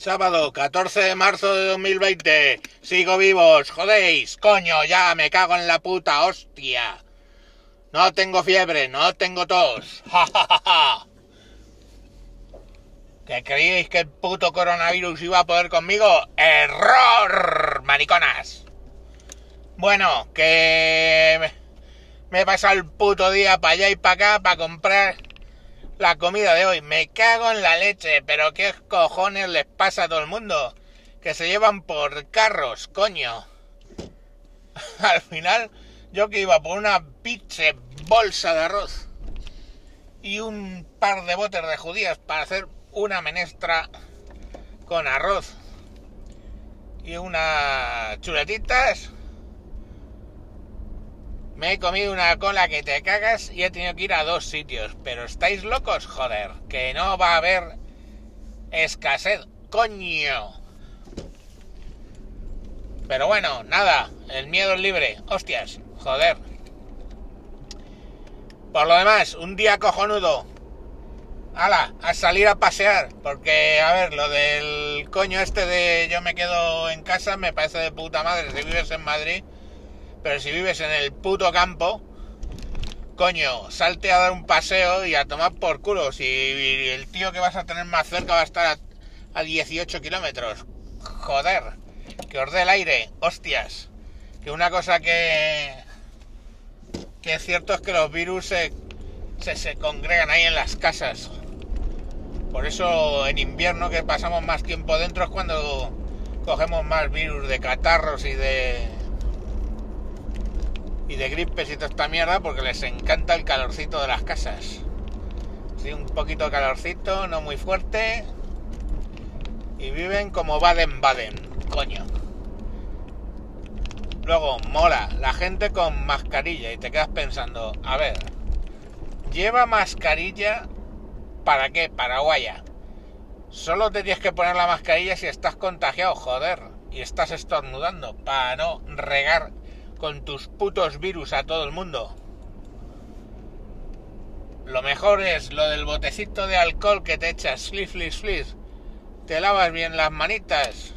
Sábado 14 de marzo de 2020. Sigo vivos, jodéis. Coño, ya me cago en la puta hostia. No tengo fiebre, no tengo tos. Ja, ja, ja. ¿Que creíais que el puto coronavirus iba a poder conmigo? ¡Error! Mariconas. Bueno, que me he pasado el puto día para allá y para acá para comprar la comida de hoy. Me cago en la leche, pero ¿qué cojones les pasa a todo el mundo? Que se llevan por carros, coño. Al final, yo que iba por una pinche bolsa de arroz y un par de botes de judías para hacer una menestra con arroz y unas chuletitas. Me he comido una cola que te cagas y he tenido que ir a dos sitios. Pero estáis locos, joder, que no va a haber escasez, coño. Pero bueno, nada, el miedo es libre, hostias, joder. Por lo demás, un día cojonudo. Hala, a salir a pasear, porque, a ver, lo del coño este de yo me quedo en casa me parece de puta madre si vives en Madrid, pero si vives en el puto campo, coño, salte a dar un paseo y a tomar por culo. Si el tío que vas a tener más cerca va a estar a, a 18 kilómetros, joder, que os dé el aire, hostias. Que una cosa que, que es cierto es que los virus se, se, se congregan ahí en las casas. Por eso en invierno que pasamos más tiempo dentro es cuando cogemos más virus de catarros y de y de gripes y toda esta mierda porque les encanta el calorcito de las casas. Sí, un poquito de calorcito, no muy fuerte. Y viven como Baden-Baden, coño. Luego, mola, la gente con mascarilla y te quedas pensando, a ver, lleva mascarilla ¿para qué? Para guaya. Solo te tienes que poner la mascarilla si estás contagiado, joder, y estás estornudando, para no regar con tus putos virus a todo el mundo. Lo mejor es lo del botecito de alcohol que te echas, flis, flis, flis. Te lavas bien las manitas,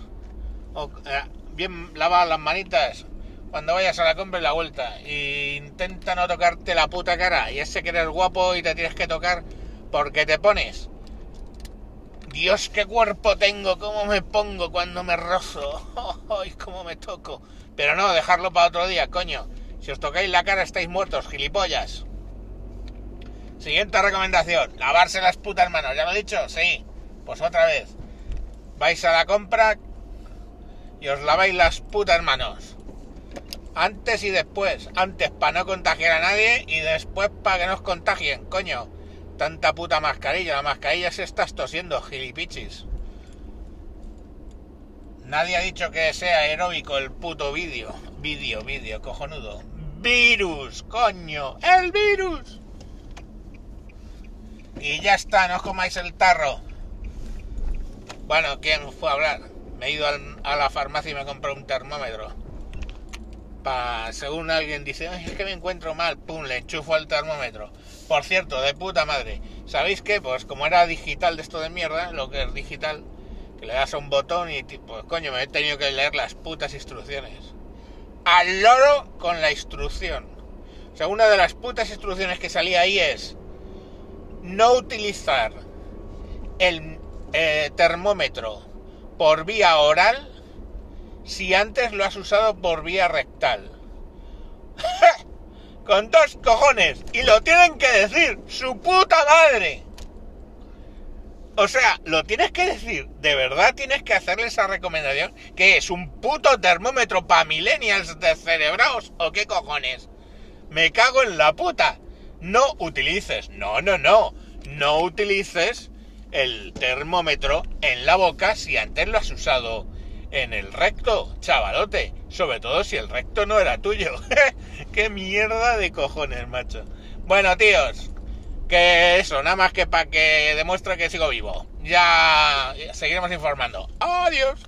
o eh, bien lavadas las manitas cuando vayas a la compra y la vuelta. E intenta no tocarte la puta cara. Y ese que eres guapo y te tienes que tocar porque te pones. Dios, qué cuerpo tengo, cómo me pongo cuando me rozo. ¡Ay, cómo me toco! Pero no, dejarlo para otro día, coño. Si os tocáis la cara estáis muertos, gilipollas. Siguiente recomendación, lavarse las putas manos. ¿Ya lo he dicho? Sí. Pues otra vez. Vais a la compra y os laváis las putas manos. Antes y después. Antes para no contagiar a nadie y después para que no os contagien, coño. Tanta puta mascarilla. La mascarilla se estás tosiendo, gilipichis. Nadie ha dicho que sea aeróbico el puto vídeo. Vídeo, vídeo, cojonudo. Virus, coño. El virus. Y ya está, no os comáis el tarro. Bueno, ¿quién fue a hablar? Me he ido a la farmacia y me compré un termómetro. Según alguien dice, "Ay, es que me encuentro mal, pum, le enchufo al termómetro. Por cierto, de puta madre. ¿Sabéis qué? Pues como era digital de esto de mierda, lo que es digital, que le das a un botón y pues coño, me he tenido que leer las putas instrucciones. Al loro con la instrucción. O sea, una de las putas instrucciones que salía ahí es no utilizar el eh, termómetro por vía oral si antes lo has usado por vía rectal. Con dos cojones. Y lo tienen que decir. Su puta madre. O sea, lo tienes que decir. De verdad tienes que hacerle esa recomendación. que es? ¿Un puto termómetro para millennials descerebrados? ¿O qué cojones? Me cago en la puta. No utilices. No, no, no. No utilices el termómetro en la boca si antes lo has usado en el recto, chavalote. Sobre todo si el recto no era tuyo. Qué mierda de cojones, macho. Bueno, tíos, que eso, nada más que para que demuestre que sigo vivo. Ya seguiremos informando. Adiós.